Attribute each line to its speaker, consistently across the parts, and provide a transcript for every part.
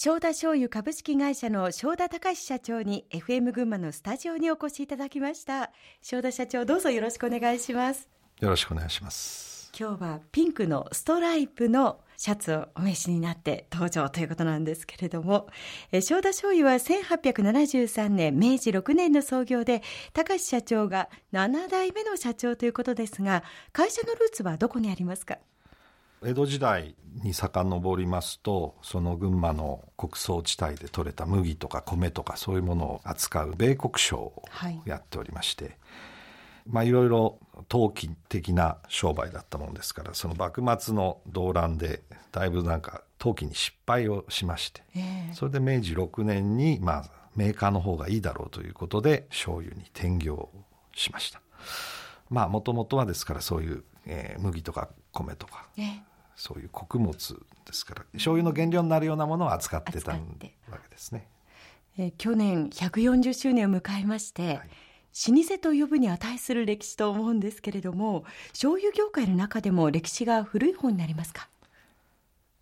Speaker 1: 正田醤油株式会社の正田隆社長に FM 群馬のスタジオにお越しいただきました。正田社長どうぞよろしくお願いします。
Speaker 2: よろしくお願いします。
Speaker 1: 今日はピンクのストライプのシャツをお召しになって登場ということなんですけれども、え正田醤油は1873年、明治6年の創業で、高橋社長が7代目の社長ということですが、会社のルーツはどこにありますか？
Speaker 2: 江戸時代に遡りますとその群馬の穀倉地帯で採れた麦とか米とかそういうものを扱う米穀商をやっておりまして、はい、まあいろいろ投機的な商売だったもんですからその幕末の動乱でだいぶなんか投機に失敗をしまして、えー、それで明治6年にまあメーカーの方がいいだろうということで醤油に転業しました。まあもともとはですからそういう、えー、麦とか米とか、えー、そういう穀物ですから醤油の原料になるようなものを扱ってたわけですね。
Speaker 1: えー、去年140周年を迎えまして、はい。老舗と呼ぶに値する歴史と思うんですけれども醤油業界の中でも歴史が古い方になりますか？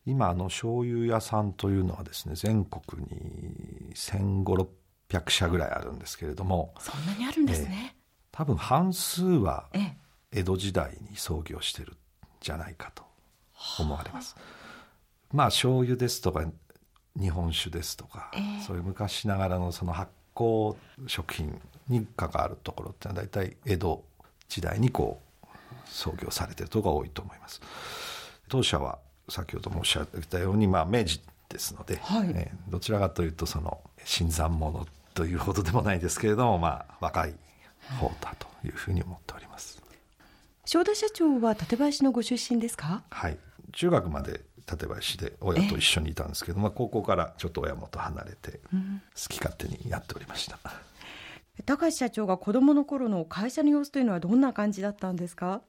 Speaker 2: 今あの醤油屋さんというのはですね全国に1500600社ぐらいあるんですけれども
Speaker 1: そんなにあるんですね、えー、
Speaker 2: 多分半数は江戸時代に創業してるんじゃないかと思われます、まあ醤油ですとか日本酒ですとか、えー、そういう昔ながらのその発酵食品に関わるところってのは大体江戸時代にこう創業されてるところが多いと思います。当社は先ほど申し上げたように、まあ、明治ですので、はい、えー、どちらかというとその新参者というほどでもないですけれども、まあ、若い方だというふうに思っております。
Speaker 1: 正田社長は館林のご出身ですか？
Speaker 2: はい。中学まで館林で親と一緒にいたんですけど、まあ、高校からちょっと親元離れて好き勝手にやっておりました、
Speaker 1: うん、高橋社長が子供の頃の会社の様子というのはどんな感じだったんですか？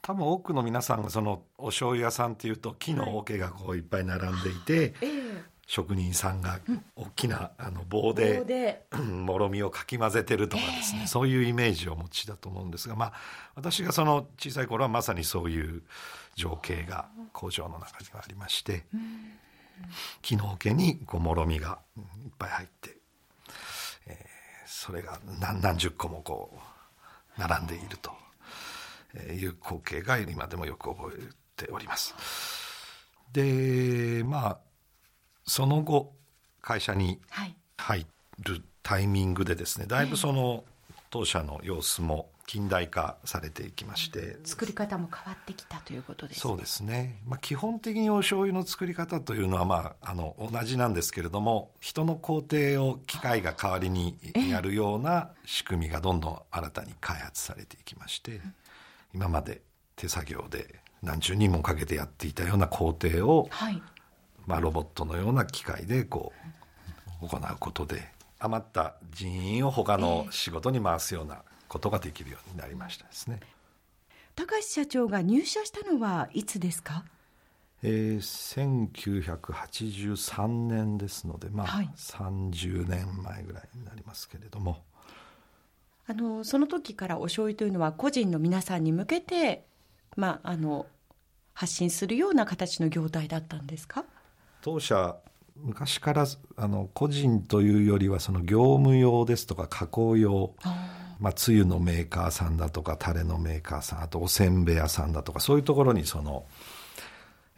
Speaker 2: 多分多くの皆さんがそのお醤油屋さんっていうと木の桶がこういっぱい並んでいて、はい職人さんが大きなあの棒でもろみをかき混ぜてるとかですね、そういうイメージをお持ちだと思うんですが、まあ、私がその小さい頃はまさにそういう情景が工場の中にはありまして、木の桶にこうもろみがいっぱい入って、えー、それが何何十個もこう並んでいるという光景が今でもよく覚えております。でまあその後会社に入るタイミングでですねだいぶその当社の様子も近代化されていきまして、
Speaker 1: 作り方も変わってきたということですね。
Speaker 2: そうですね、まあ、基本的にお醤油の作り方というのは、まあ、あの同じなんですけれども人の工程を機械が代わりにやるような仕組みがどんどん新たに開発されていきまして、今まで手作業で何十人もかけてやっていたような工程を、はい、まあ、ロボットのような機械でこう行うことで余った人員を他の仕事に回すようなことができるようになりましたですね。
Speaker 1: 高橋社長が入社したのはいつですか？
Speaker 2: えー、1983年ですので、まあ、はい、30年前ぐらいになりますけれども。
Speaker 1: あのその時からお醤油というのは個人の皆さんに向けて、まあ、あの発信するような形の業態だったんですか？
Speaker 2: 当社昔からあの個人というよりはその業務用ですとか加工用。まあ、つゆのメーカーさんだとかタレのメーカーさんあとおせんべい屋さんだとかそういうところにその、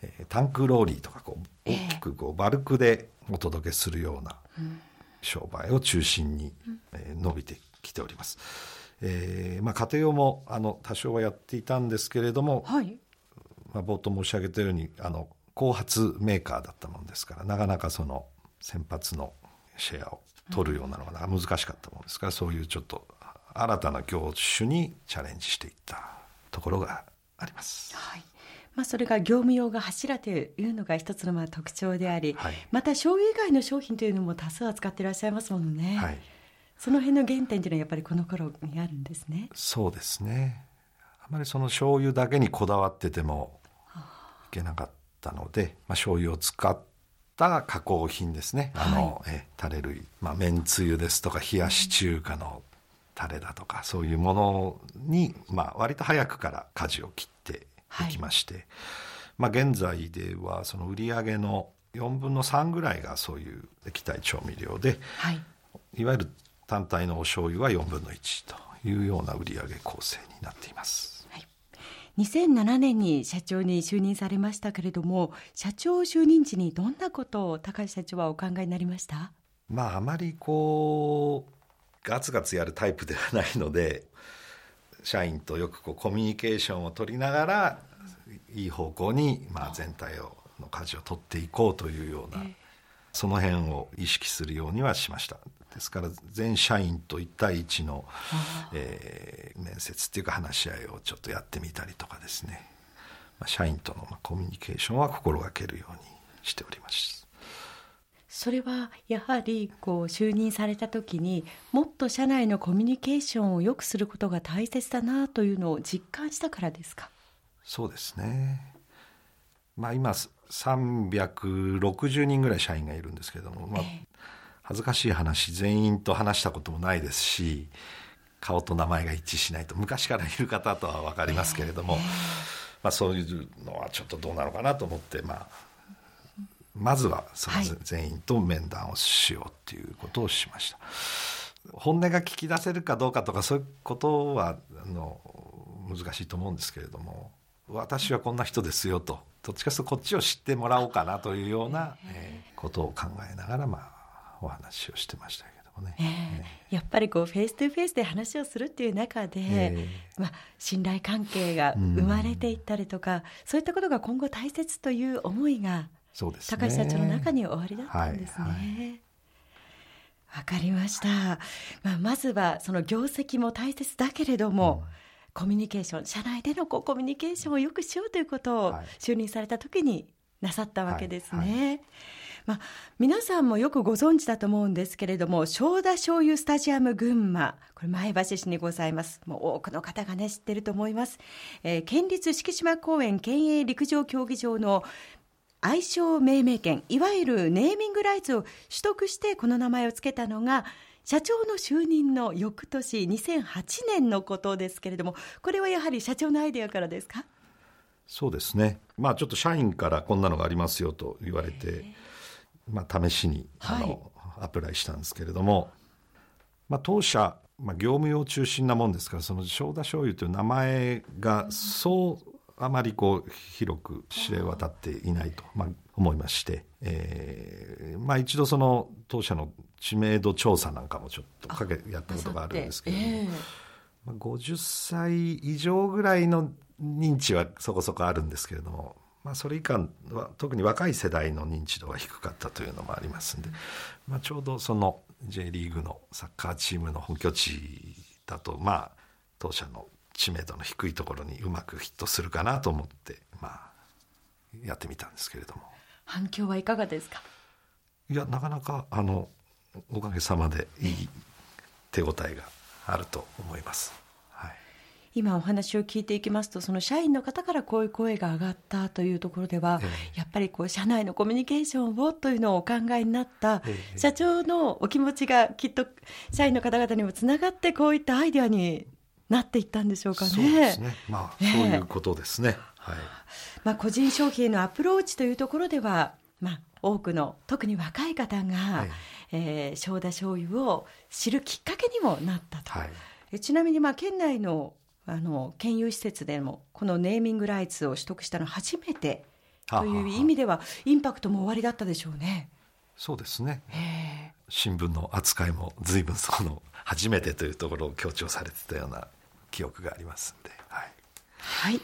Speaker 2: えー、タンクローリーとかこう大きくこうバルクでお届けするような商売を中心に、えー、伸びてきております。えーまあ、家庭用もあの多少はやっていたんですけれども、はい。まあ、冒頭申し上げたようにあの後発メーカーだったもんですからなかなかその先発のシェアを取るようなのが難しかったものですから、そういうちょっと新たな業種にチャレンジしていったところがあります。
Speaker 1: はいまあ、それが業務用が柱というのが一つのまあ特徴であり、はい、また醤油以外の商品というのも多数扱っていらっしゃいますものね。はい、その辺の原点というのはやっぱりこの頃にあるんですね。
Speaker 2: そうですね。あまりその醤油だけにこだわっててもいけなかったので、まあ、醤油を使った加工品ですね。あの、はい、えタレ類、まあ、麺つゆですとか冷やし中華のタレだとか、そういうものに、まあ、割と早くから舵を切ってい。きまして、はい、まあ、現在ではその売り上げの4分の3ぐらいがそういう液体調味料で、はい、いわゆる単体のお醤油は4分の1というような売上構成になっています。はい
Speaker 1: 2007年に社長に就任されましたけれども社長就任時にどんなことを高橋社長はお考えになりました？
Speaker 2: まああまりこうガツガツやるタイプではないので社員とよくこうコミュニケーションを取りながらいい方向にまあ全体をの舵を取っていこうというような、その辺を意識するようにはしましたですから全社員と1対1の、えー、面接っていうか話し合いをちょっとやってみたりとかですね、まあ、社員とのコミュニケーションは心がけるようにしております。
Speaker 1: それはやはりこう就任された時にもっと社内のコミュニケーションを良くすることが大切だなというのを実感したからですか？
Speaker 2: そうですね。まあ今360人ぐらい社員がいるんですけれども、まあ、恥ずかしい話全員と話したこともないですし顔と名前が一致しないと昔からいる方とは分かりますけれども、まあ、そういうのはちょっとどうなのかなと思って、まあ、まずはその全員と面談をしようっていうことをしました。本音が聞き出せるかどうかとかそういうことはあの難しいと思うんですけれども私はこんな人ですよとどっちかというとこっちを知ってもらおうかなというような、えー、ことを考えながら、まあ、お話をしてましたけどもね。
Speaker 1: えー、やっぱりこう face to face で話をするっていう中で、えー、まあ、信頼関係が生まれていったりとか、うん、そういったことが今後大切という思いがそうです、ね、高橋社長の中におありだったんですね。はいはい。わかりました。まあ、まずはその業績も大切だけれども、うん。コミュニケーション社内でのこうコミュニケーションをよくしようということを就任された時になさったわけですね。はいはい、まあ、皆さんもよくご存知だと思うんですけれども正田醤油スタジアム群馬。これ前橋市にございます。もう多くの方がね知ってると思います、えー、県立敷島公園県営陸上競技場の愛称命名権いわゆるネーミングライツを取得してこの名前を付けたのが社長の就任の翌年2008年のことですけれどもこれはやはり社長のアイデアからですか？
Speaker 2: そうですね。まあちょっと社員からこんなのがありますよと言われて、まあ、試しにあの、はい、アプライしたんですけれども、まあ、当社、まあ、業務用中心なもんですからその正田醤油という名前がそうあまりこう広く知れ渡っていないと、まあ、思いまして、えーまあ、一度その当社の知名度調査なんかもちょっとかけやったことがあるんですけども、えー、まあ、50歳以上ぐらいの認知はそこそこあるんですけれども、まあ、それ以下は特に若い世代の認知度が低かったというのもありますんで、まあ、ちょうどその J リーグのサッカーチームの本拠地だとまあ当社の知名度の低いところにうまくヒットするかなと思ってまあやってみたんですけれども。
Speaker 1: 反響はいかがですか？
Speaker 2: いやなかなかあのおかげさまでいい手応えがあると思います。はい、
Speaker 1: 今お話を聞いていきますとその社員の方からこういう声が上がったというところでは、えー、やっぱりこう社内のコミュニケーションをというのをお考えになった、えー、社長のお気持ちがきっと社員の方々にもつながってこういったアイデアになっていったんでしょうかね。そう
Speaker 2: ですね。まあ、そういうことですね。はい。
Speaker 1: まあ、個人消費へのアプローチというところでは、まあ、多くの特に若い方が、はい、えー、正田醤油を知るきっかけにもなったと、はい、えちなみにまあ県内のあの県有施設でもこのネーミングライツを取得したのは初めてという意味ではインパクトも終わりだったでしょうね。
Speaker 2: そうですね新聞の扱いも随分その初めてというところを強調されてたような記憶がありますんで。はい、
Speaker 1: はい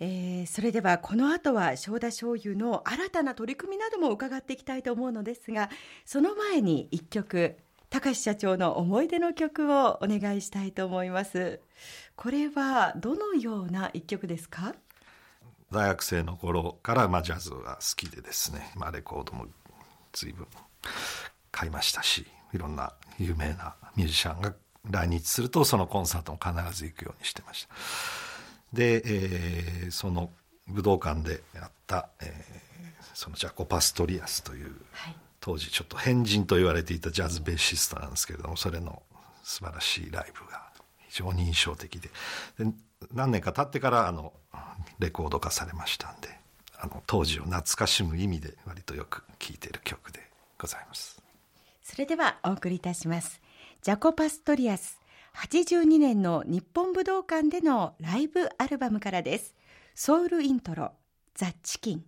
Speaker 1: えー、それではこの後は正田醤油の新たな取り組みなども伺っていきたいと思うのですがその前に一曲高橋社長の思い出の曲をお願いしたいと思います。これはどのような一曲ですか？
Speaker 2: 大学生の頃から、まあ、ジャズが好きでですね、まあ、レコードも随分買いましたしいろんな有名なミュージシャンが来日するとそのコンサートも必ず行くようにしてました。で、えー、その武道館でやった、えー、そのジャコ・パストリアスという、はい、当時ちょっと変人と言われていたジャズベーシストなんですけれどもそれの素晴らしいライブが非常に印象的でで何年か経ってからあのレコード化されましたんであの当時を懐かしむ意味で割とよく聴いている曲でございます。
Speaker 1: それではお送りいたします。ジャコ・パストリアス82年の日本武道館でのライブアルバムからです。ソウルイントロザ・チキン。